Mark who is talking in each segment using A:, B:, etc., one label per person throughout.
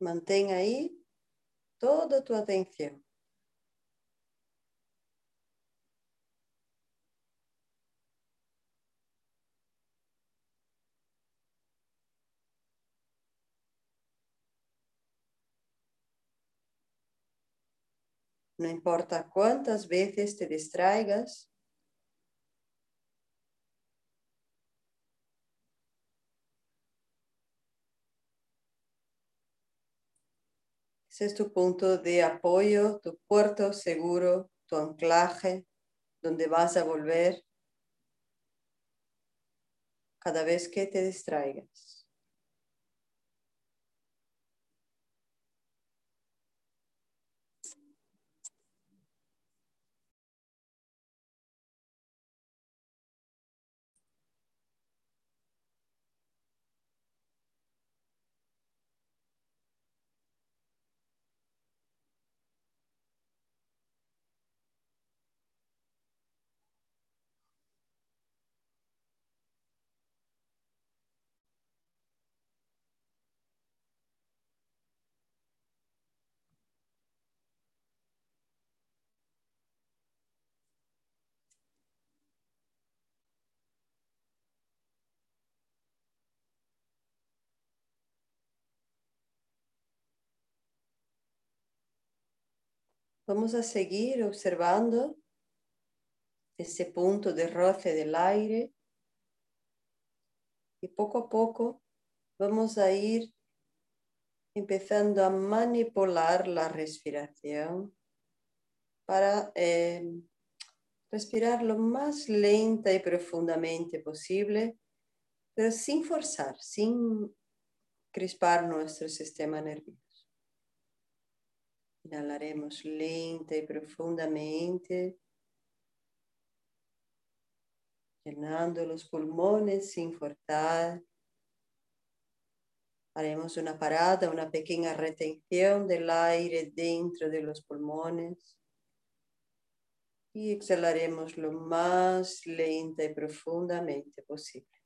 A: Mantén ahí toda tu atención. No importa cuántas veces te distraigas, Ese es tu punto de apoyo, tu puerto seguro, tu anclaje, donde vas a volver cada vez que te distraigas. Vamos a seguir observando ese punto de roce del aire y poco a poco vamos a ir empezando a manipular la respiración para eh, respirar lo más lenta y profundamente posible, pero sin forzar, sin crispar nuestro sistema nervioso. Inhalaremos lenta y profundamente, llenando los pulmones sin forzar. Haremos una parada, una pequeña retención del aire dentro de los pulmones. Y exhalaremos lo más lenta y profundamente posible.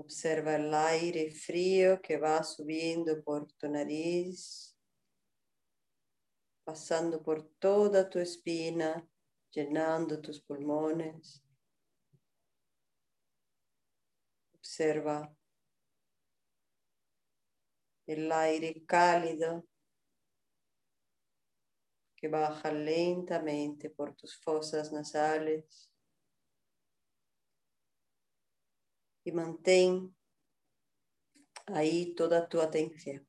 A: Observa el aire frío que va subiendo por tu nariz, pasando por toda tu espina, llenando tus pulmones. Observa el aire cálido que baja lentamente por tus fosas nasales. Y mantén ahí toda tu atención.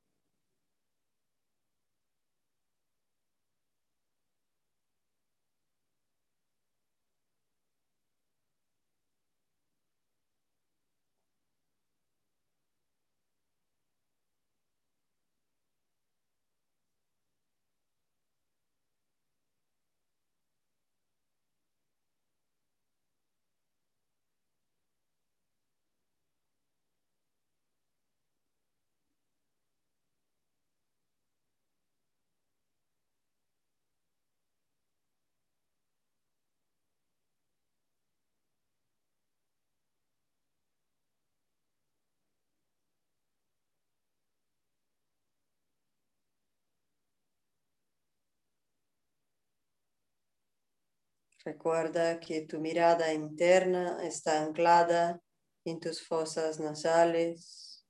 A: Recuerda que tu mirada interna está anclada en tus fosas nasales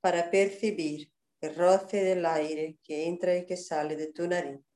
A: para percibir el roce del aire que entra y que sale de tu nariz.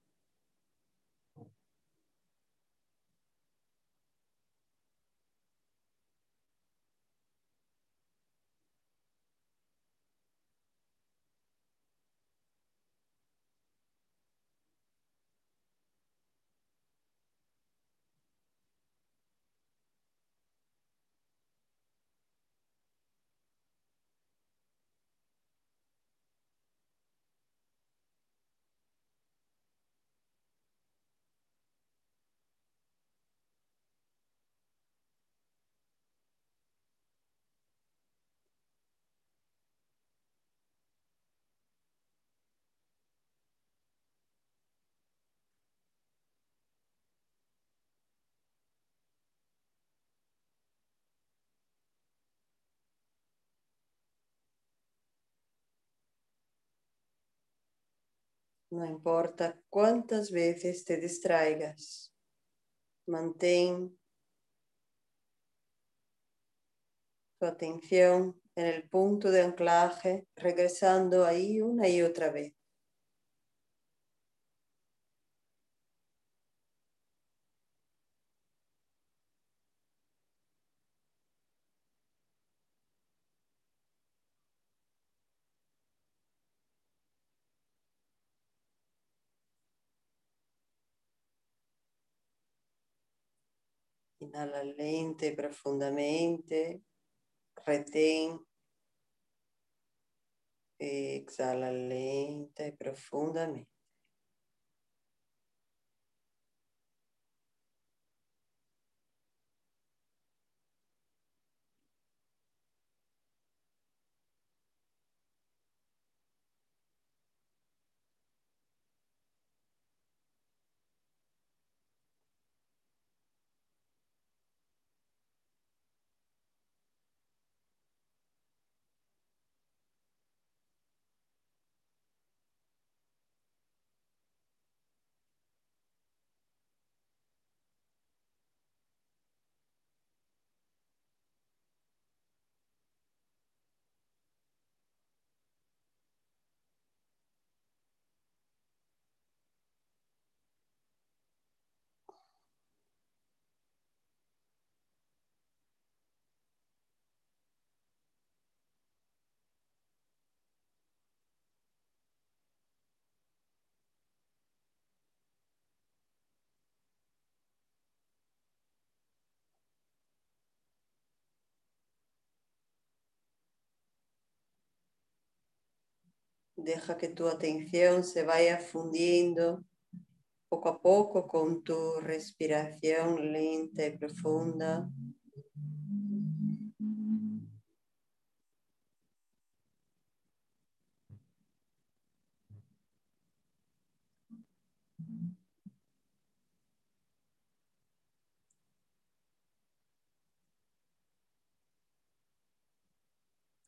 A: No importa cuántas veces te distraigas, mantén tu atención en el punto de anclaje, regresando ahí una y otra vez. Inhala lenta y profundamente. Retén. Exhala lenta y profundamente. Deja que tu atención se vaya fundiendo poco a poco con tu respiración lenta y profunda.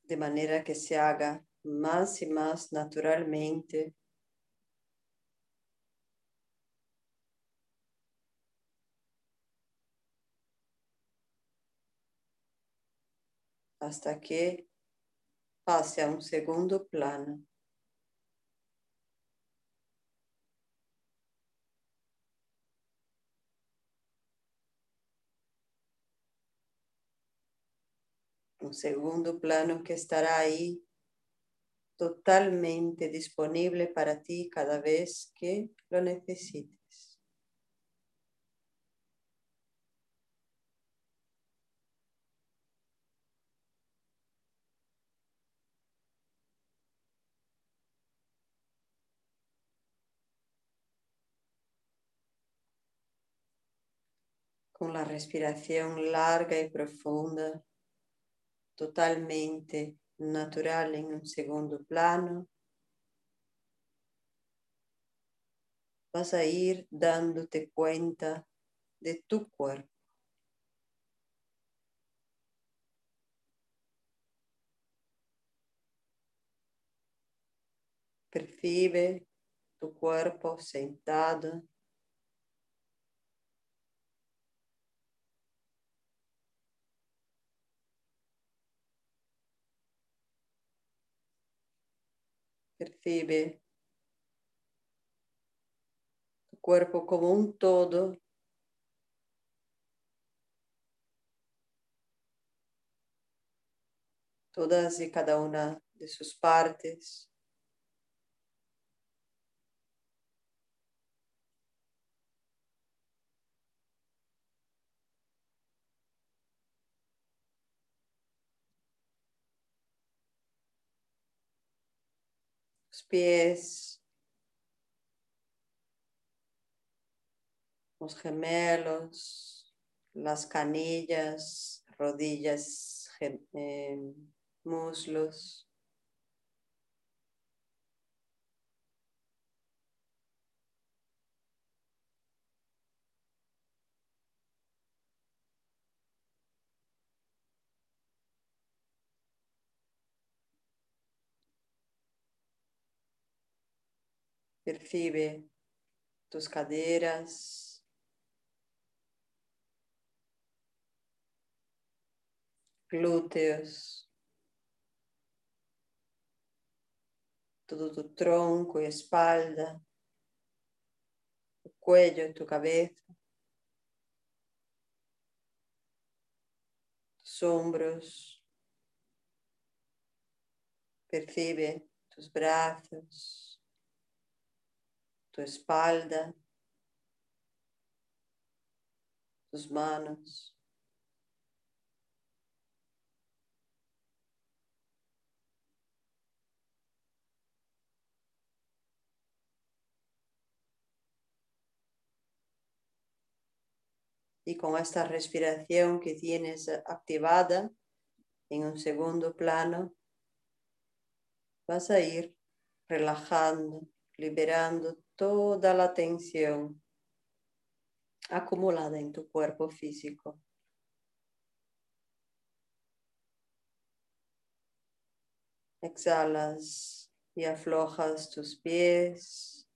A: De manera que se haga más y más naturalmente. hasta que pase a un segundo plano. Un segundo plano que estará ahí totalmente disponible para ti cada vez que lo necesites. Con la respiración larga y profunda, totalmente natural en un segundo plano. Vas a ir dándote cuenta de tu cuerpo. Percibe tu cuerpo sentado Percibe tu cuerpo como un todo. Todas y cada una de sus partes. Pies, los gemelos, las canillas, rodillas, eh, muslos. Percibe tus caderas, glúteos, todo tu tronco y espalda, tu cuello, tu cabeza, tus hombros. Percibe tus brazos, tu espalda, tus manos. Y con esta respiración que tienes activada en un segundo plano, vas a ir relajando, liberando toda la tensión acumulada en tu cuerpo físico. Exhalas y aflojas tus pies.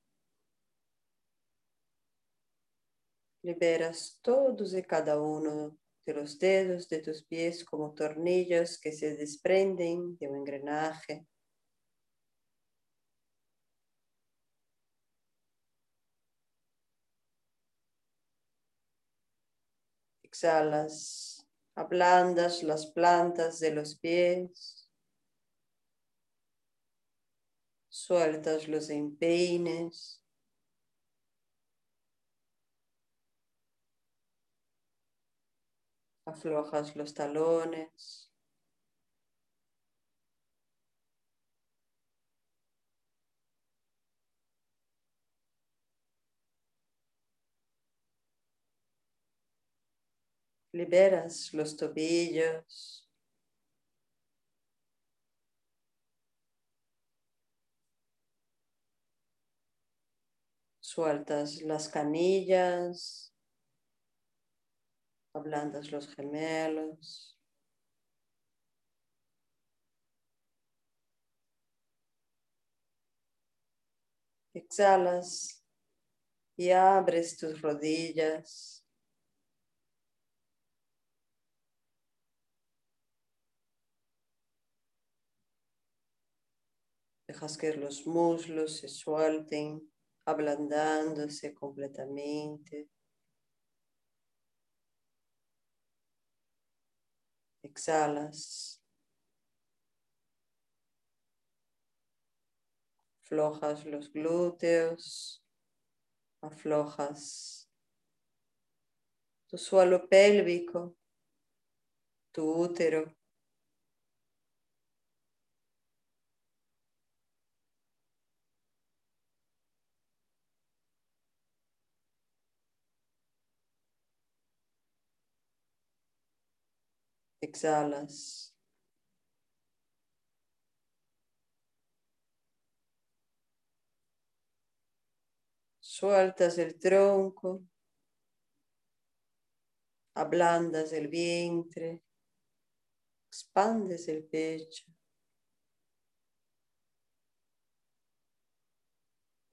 A: Liberas todos y cada uno de los dedos de tus pies como tornillos que se desprenden de un engranaje. Exhalas, ablandas las plantas de los pies. Sueltas los empeines. Aflojas los talones. Liberas los tobillos. Sueltas las canillas. Ablandas los gemelos. Exhalas y abres tus rodillas. Dejas que los muslos se suelten, ablandándose completamente. Exhalas. Aflojas los glúteos. Aflojas tu suelo pélvico, tu útero. Exhalas. Sueltas el tronco. Ablandas el vientre. Expandes el pecho.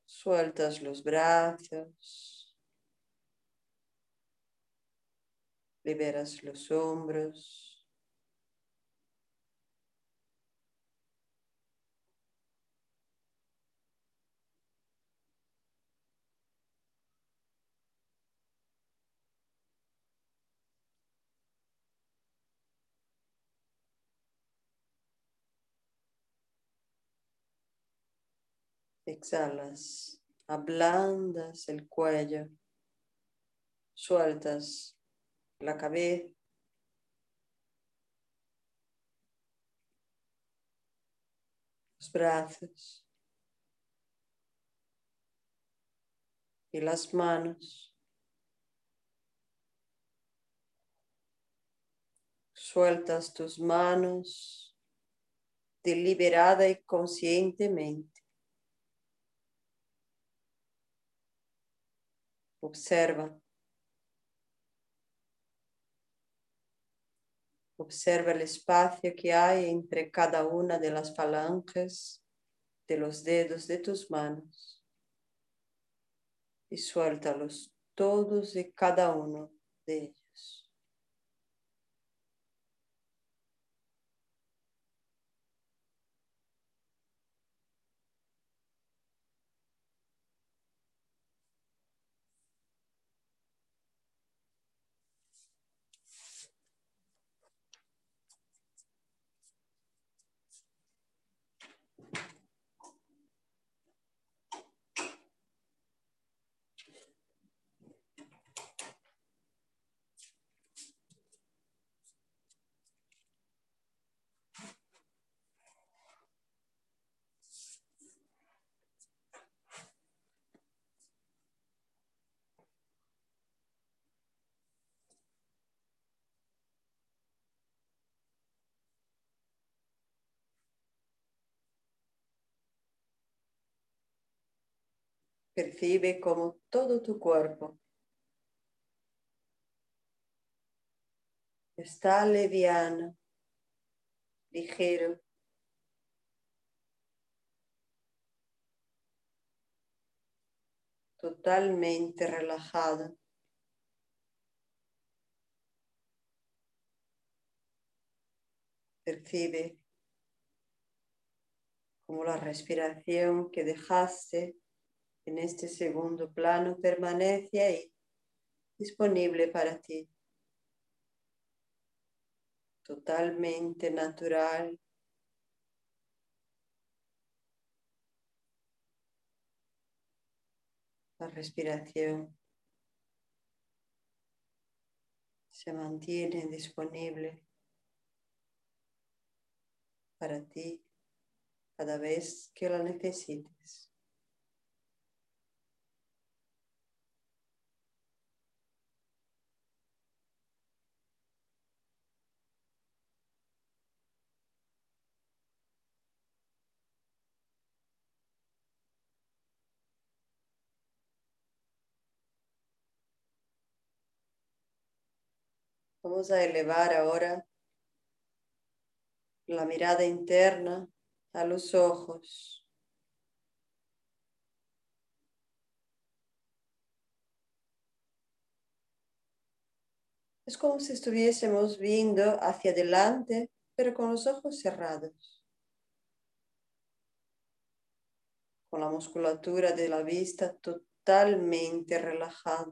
A: Sueltas los brazos. Liberas los hombros. Exhalas, ablandas el cuello, sueltas la cabeza. Los brazos y las manos. Sueltas tus manos deliberada y conscientemente. Observa. Observa el espacio que hay entre cada una de las falanges de los dedos de tus manos. y suéltalos todos y cada uno de ellos. Percibe como todo tu cuerpo está leviano, ligero. Totalmente relajado. Percibe como la respiración que dejaste en este segundo plano permanece ahí, disponible para ti. Totalmente natural. La respiración se mantiene disponible para ti cada vez que la necesites. Vamos a elevar ahora la mirada interna a los ojos. Es como si estuviésemos viendo hacia adelante, pero con los ojos cerrados. Con la musculatura de la vista totalmente relajada.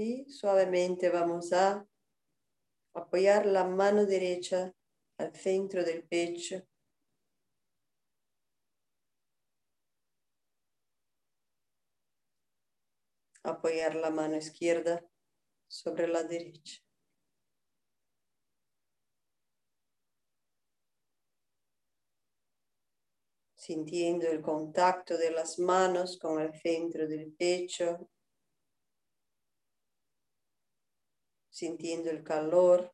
A: Y suavemente vamos a apoyar la mano derecha al centro del pecho. Apoyar la mano izquierda sobre la derecha. Sintiendo el contacto de las manos con el centro del pecho sintiendo el calor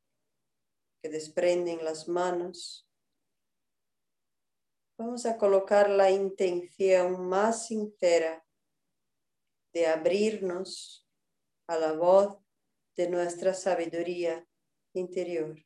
A: que desprenden las manos. Vamos a colocar la intención más sincera de abrirnos a la voz de nuestra sabiduría interior.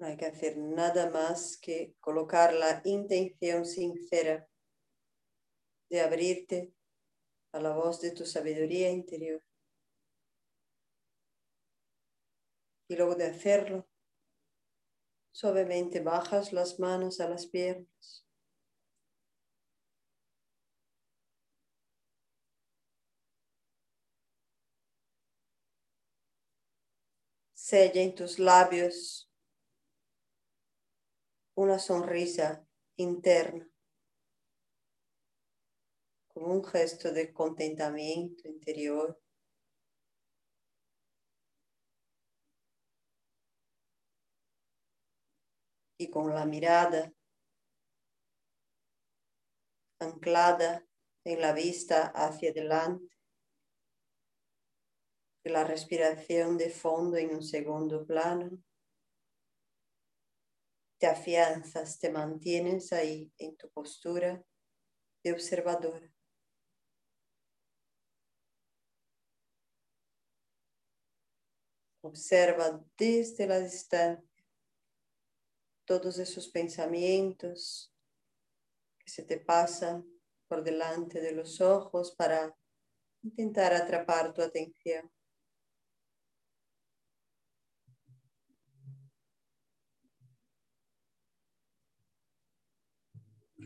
A: No hay que hacer nada más que colocar la intención sincera de abrirte a la voz de tu sabiduría interior. Y luego de hacerlo, suavemente bajas las manos a las piernas. Sella en tus labios una sonrisa interna, como un gesto de contentamiento interior. Y con la mirada anclada en la vista hacia adelante, la respiración de fondo en un segundo plano. Te afianzas, te mantienes ahí en tu postura de observadora. Observa desde la distancia todos esos pensamientos que se te pasan por delante de los ojos para intentar atrapar tu atención.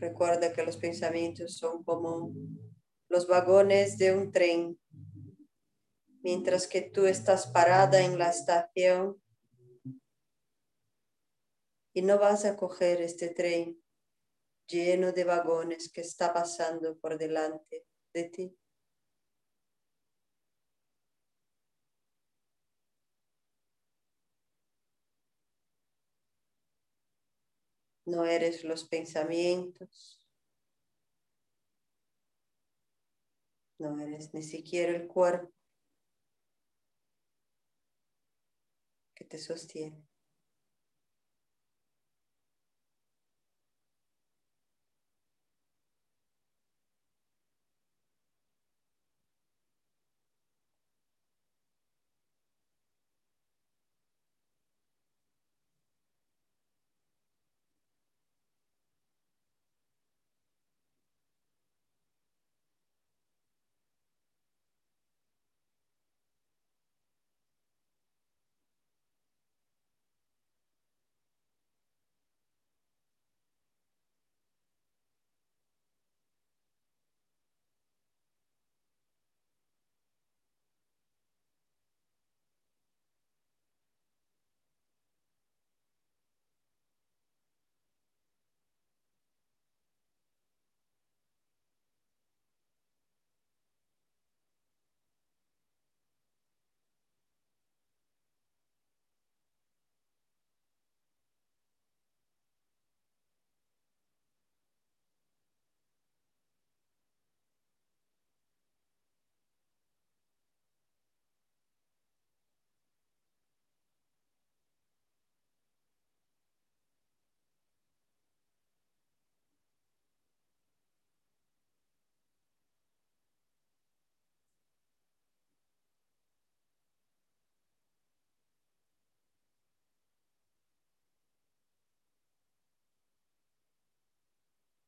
A: Recuerda que los pensamientos son como los vagones de un tren. Mientras que tú estás parada en la estación y no vas a coger este tren lleno de vagones que está pasando por delante de ti. No eres los pensamientos, no eres ni siquiera el cuerpo que te sostiene.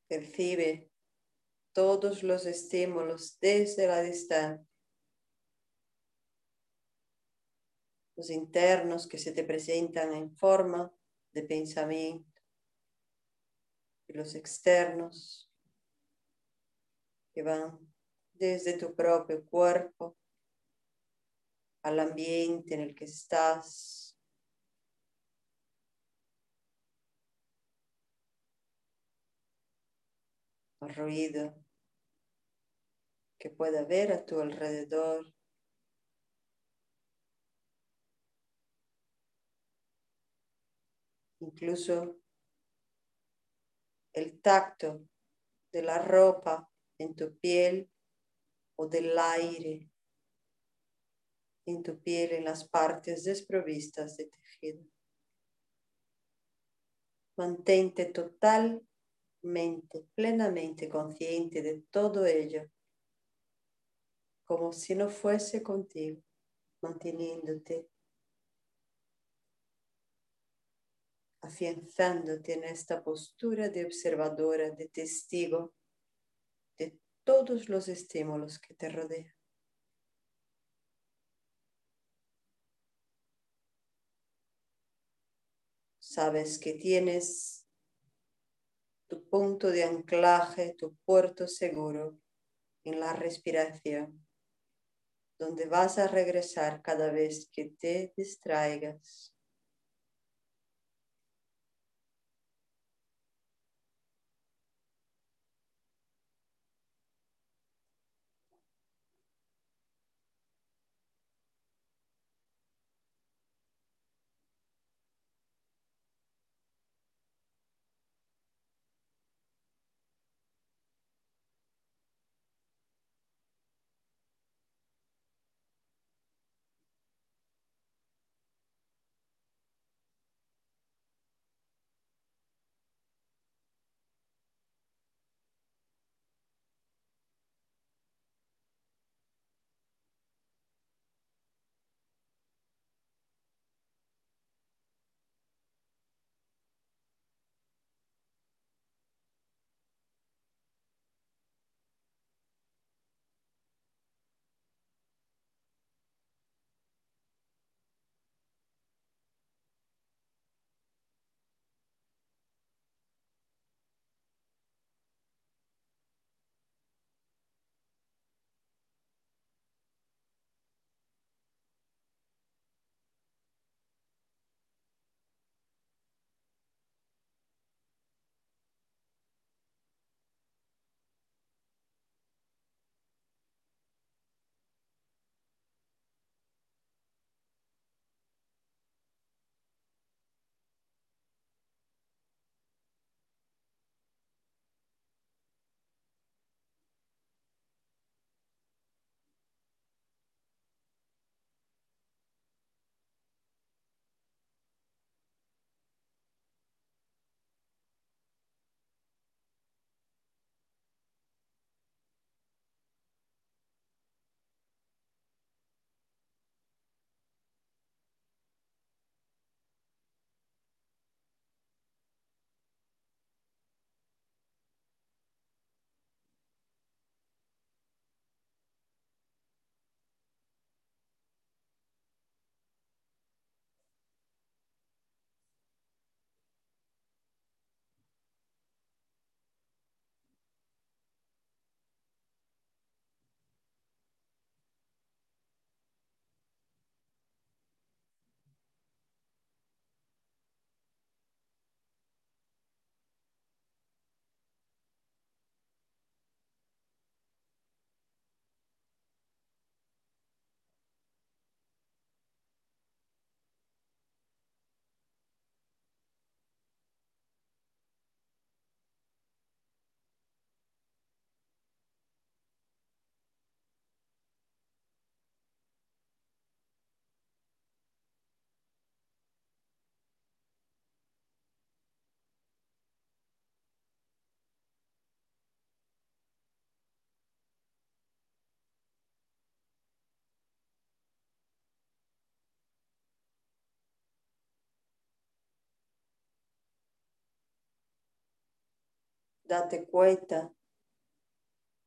A: Percibe todos los estímulos desde la distancia. Los internos que se te presentan en forma de pensamiento. Y los externos que van desde tu propio cuerpo al ambiente en el que estás, ruido que pueda haber a tu alrededor. Incluso el tacto de la ropa en tu piel o del aire en tu piel en las partes desprovistas de tejido. Mantente total mente plenamente consciente de todo ello, como si no fuese contigo, manteniéndote, afianzándote en esta postura de observadora, de testigo de todos los estímulos que te rodean. Sabes que tienes tu punto de anclaje, tu puerto seguro en la respiración. donde vas a regresar cada vez que te distraigas. Date cuenta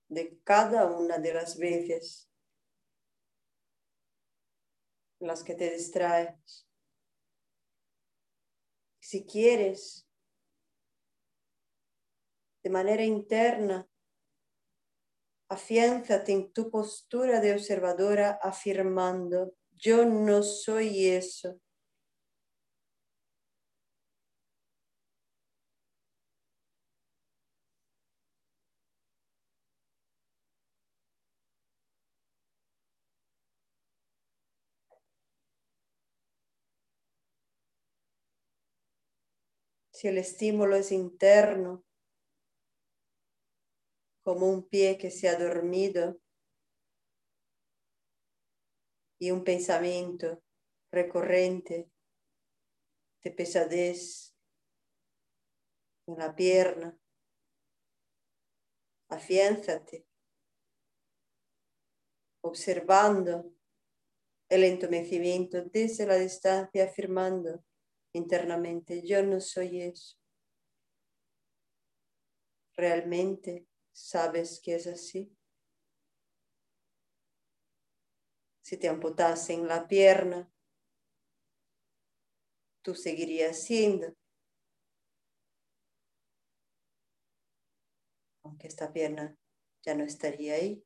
A: de cada una de las veces las que te distraes. Si quieres, de manera interna, afiánzate en tu postura de observadora afirmando, yo no soy eso. Si el estímulo es interno, como un pie que se ha dormido y un pensamiento recurrente de pesadez en la pierna, afiánzate, observando el entumecimiento desde la distancia, afirmando internamente, yo no soy eso. ¿Realmente sabes que es así? Si te amputasen la pierna, tú seguirías siendo. Aunque esta pierna ya no estaría ahí.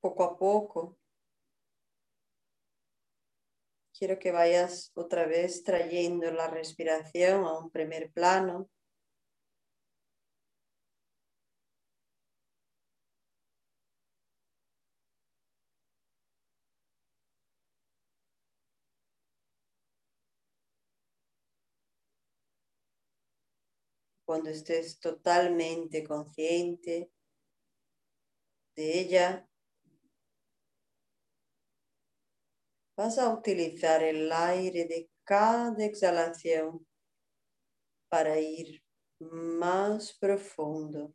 A: Poco a poco. Quiero que vayas otra vez trayendo la respiración a un primer plano. Cuando estés totalmente consciente de ella, vas a utilizar el aire de cada exhalación para ir más profundo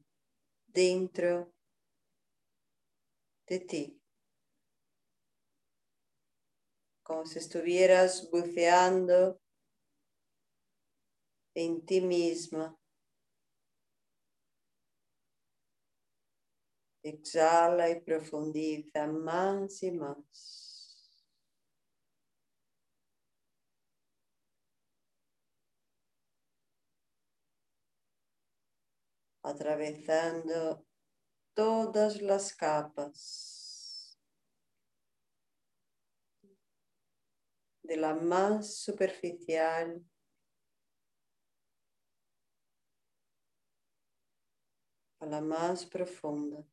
A: dentro de ti. Como si estuvieras buceando en ti misma. Exhala y profundiza más y más. Atravesando todas las capas de la más superficial a la más profunda.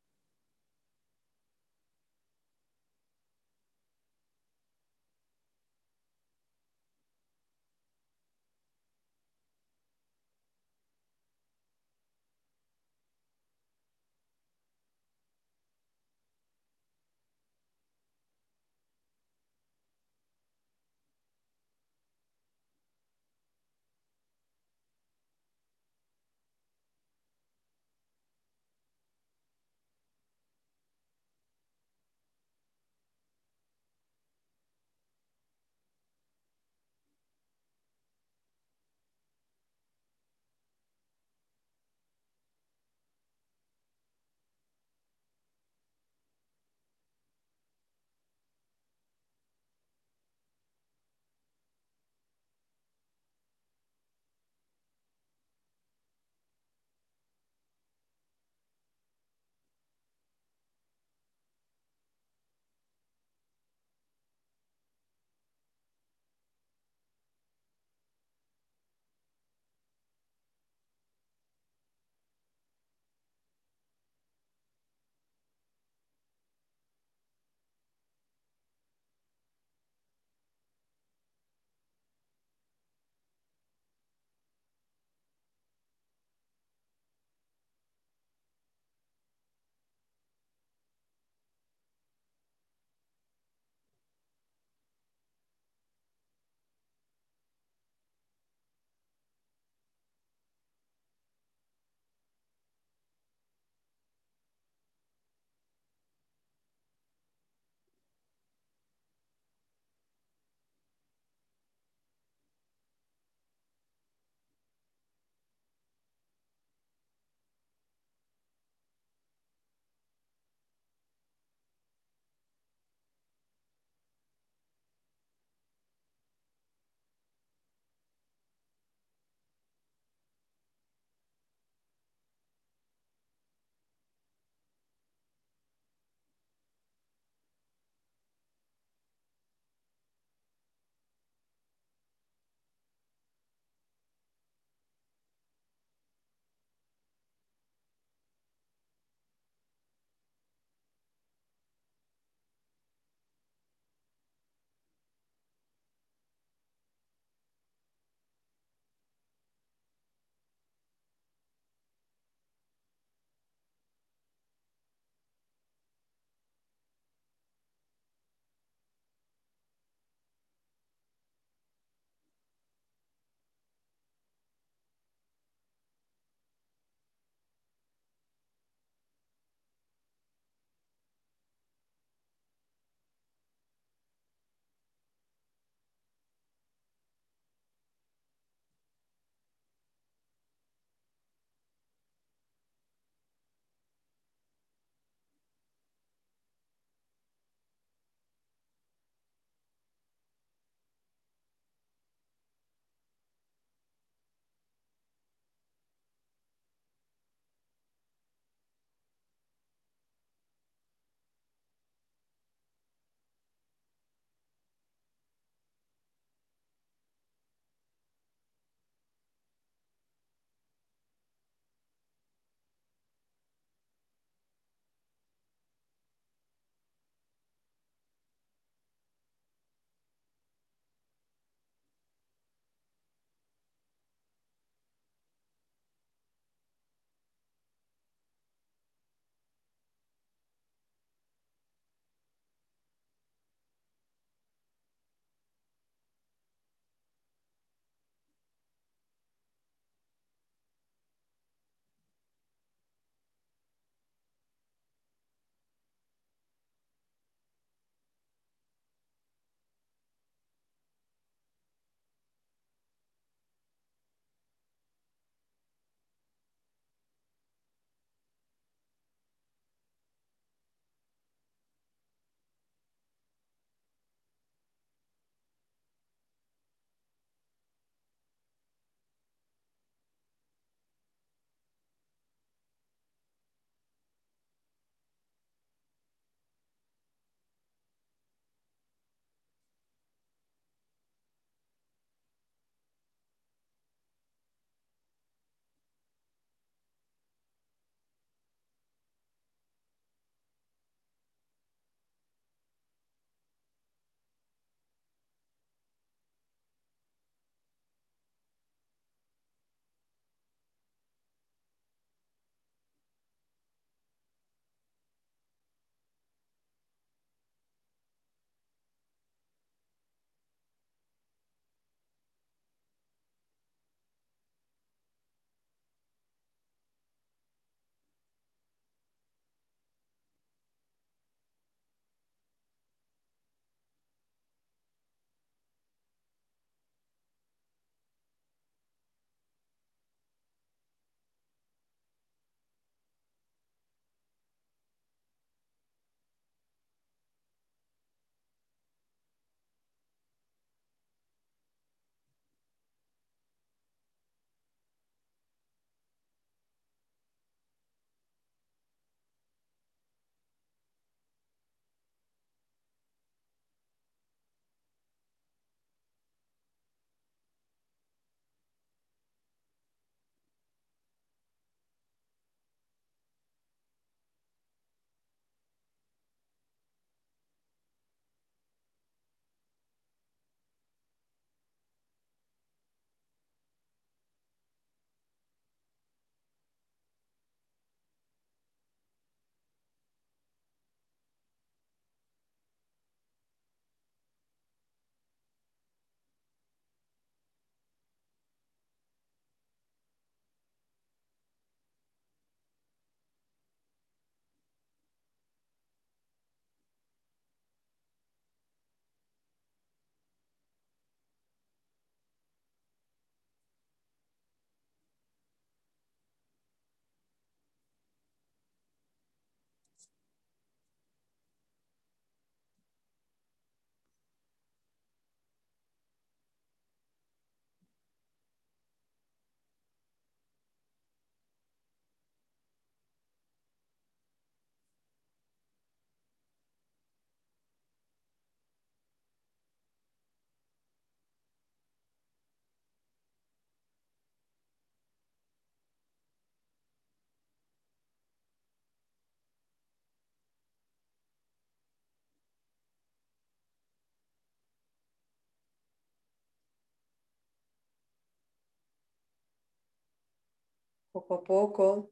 A: Poco a poco,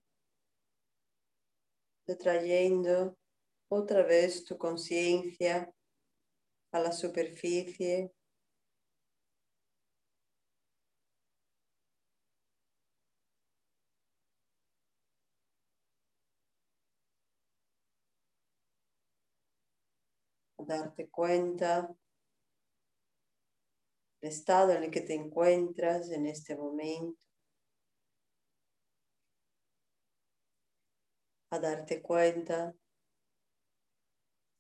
A: trayendo otra vez tu conciencia a la superficie. darte cuenta del estado en el que te encuentras en este momento. A darte cuenta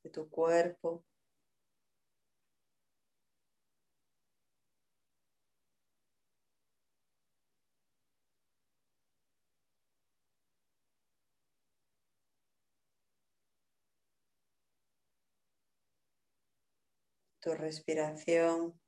A: de tu cuerpo. tu respiración.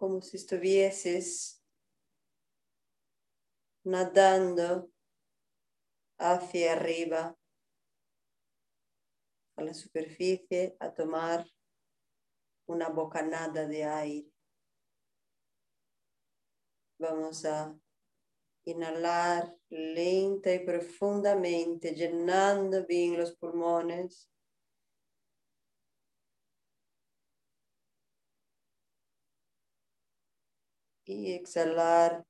A: Como si estuvieses nadando hacia arriba a la superficie a tomar una bocanada de aire. Vamos a inhalar lenta y profundamente, llenando bien los pulmones. Y exhalar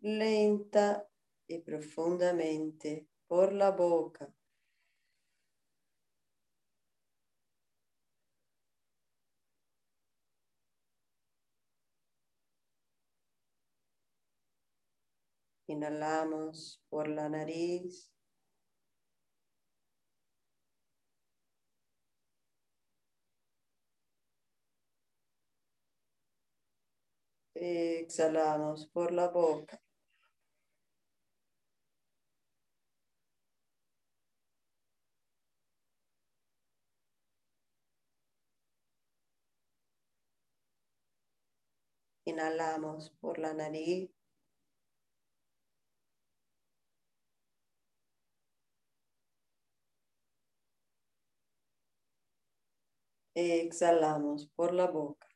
A: lenta y profundamente por la boca. Inhalamos por la nariz. Exhalamos por la boca. Inhalamos por la nariz. Exhalamos por la boca.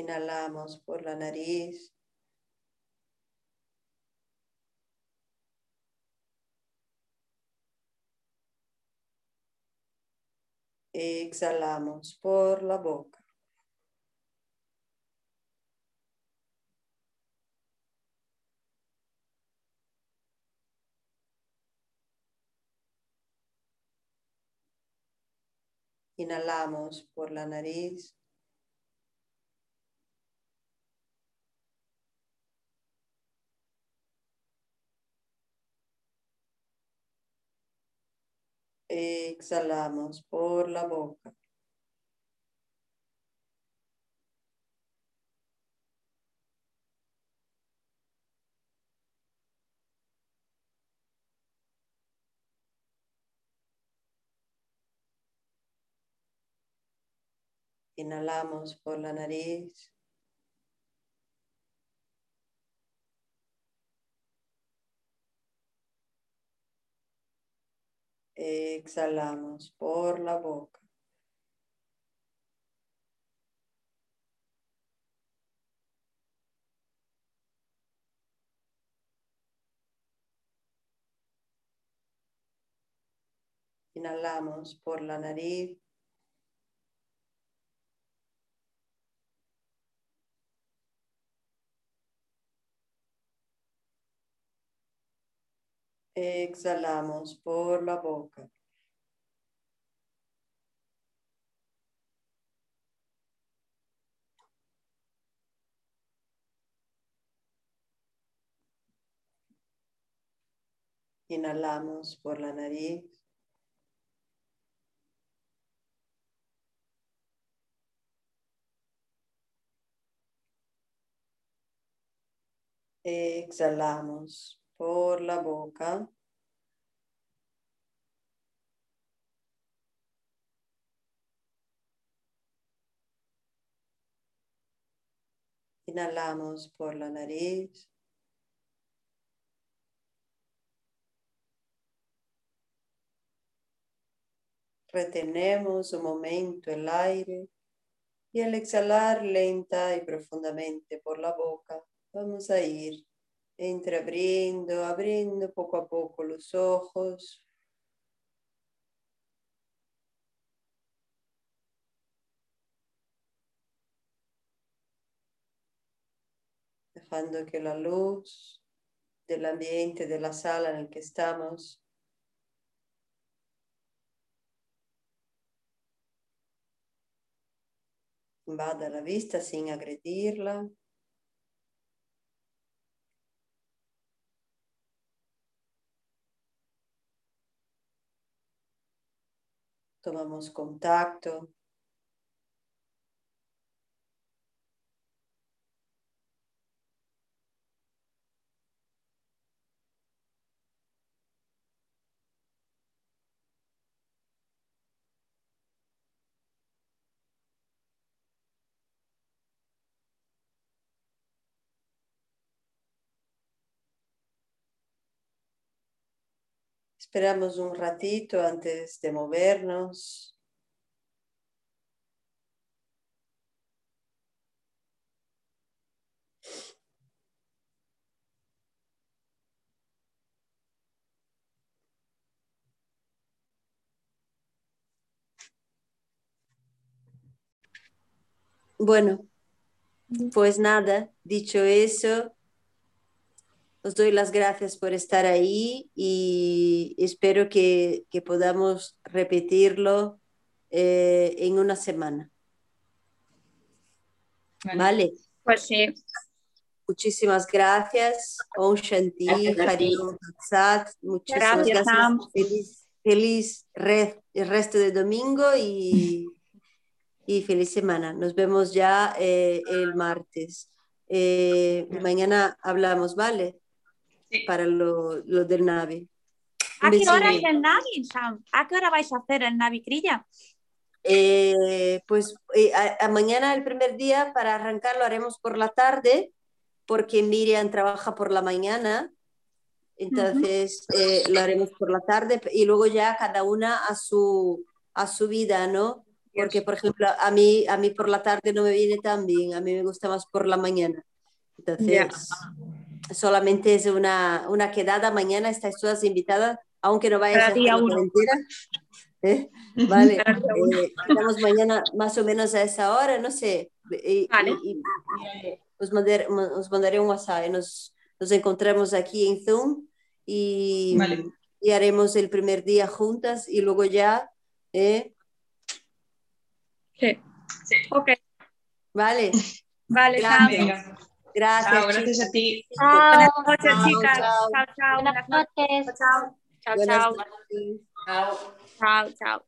A: Inhalamos por la nariz. Exhalamos por la boca. Inhalamos por la nariz. Exhalamos por la boca. Inhalamos por la nariz. Exhalamos por la boca. Inhalamos por la nariz. Exhalamos por la boca. Inhalamos por la nariz. Exhalamos por la boca. Inhalamos por la nariz. Retenemos un momento el aire y al exhalar lenta y profundamente por la boca vamos a ir entreabriendo, abriendo poco a poco los ojos. Dejando que la luz del ambiente, de la sala en el que estamos, invada la vista sin agredirla. Tomamos contacto. Esperamos un ratito antes de movernos. Bueno, pues nada, dicho eso, os doy las gracias por estar ahí y espero que, podamos repetirlo eh, en una semana.
B: Vale. Pues sí.
A: Muchísimas gracias. Om Shanti, Muchísimas gracias. Feliz, feliz el resto de domingo y, y, feliz semana. Nos vemos ya eh, el martes. Eh, mañana hablamos, ¿vale? Para lo, del Navi.
B: ¿A qué hora es el Navi, Sam? ¿A qué hora vais a hacer el Navi Crilla?
A: Eh, pues eh, a, mañana, el primer día, para arrancar lo haremos por la tarde, porque Miriam trabaja por la mañana. Entonces eh, lo haremos por la tarde y luego ya cada una a su, a su vida, ¿no? Porque, por ejemplo, a mí, a mí por la tarde no me viene tan bien, a mí me gusta más por la mañana. Entonces, solamente es una, una quedada. Mañana estáis todas invitadas, aunque no vayas a la mentira. ¿Eh? Vale, eh, estamos mañana más o menos a esa hora, no sé. Y, vale. os, mandaré, os, mandaré, un WhatsApp. Nos, nos encontramos aquí en Zoom y, y, haremos el primer día juntas y luego ya. ¿eh?
B: Sí. sí. Ok.
A: Vale.
B: Vale,
A: Gracias. Gracias.
C: Chao, gracias a ti.
B: Buenas noches, chicas. Chao, chao. Buenas noches. Chao, chao. Chao, chao. Chao, chao.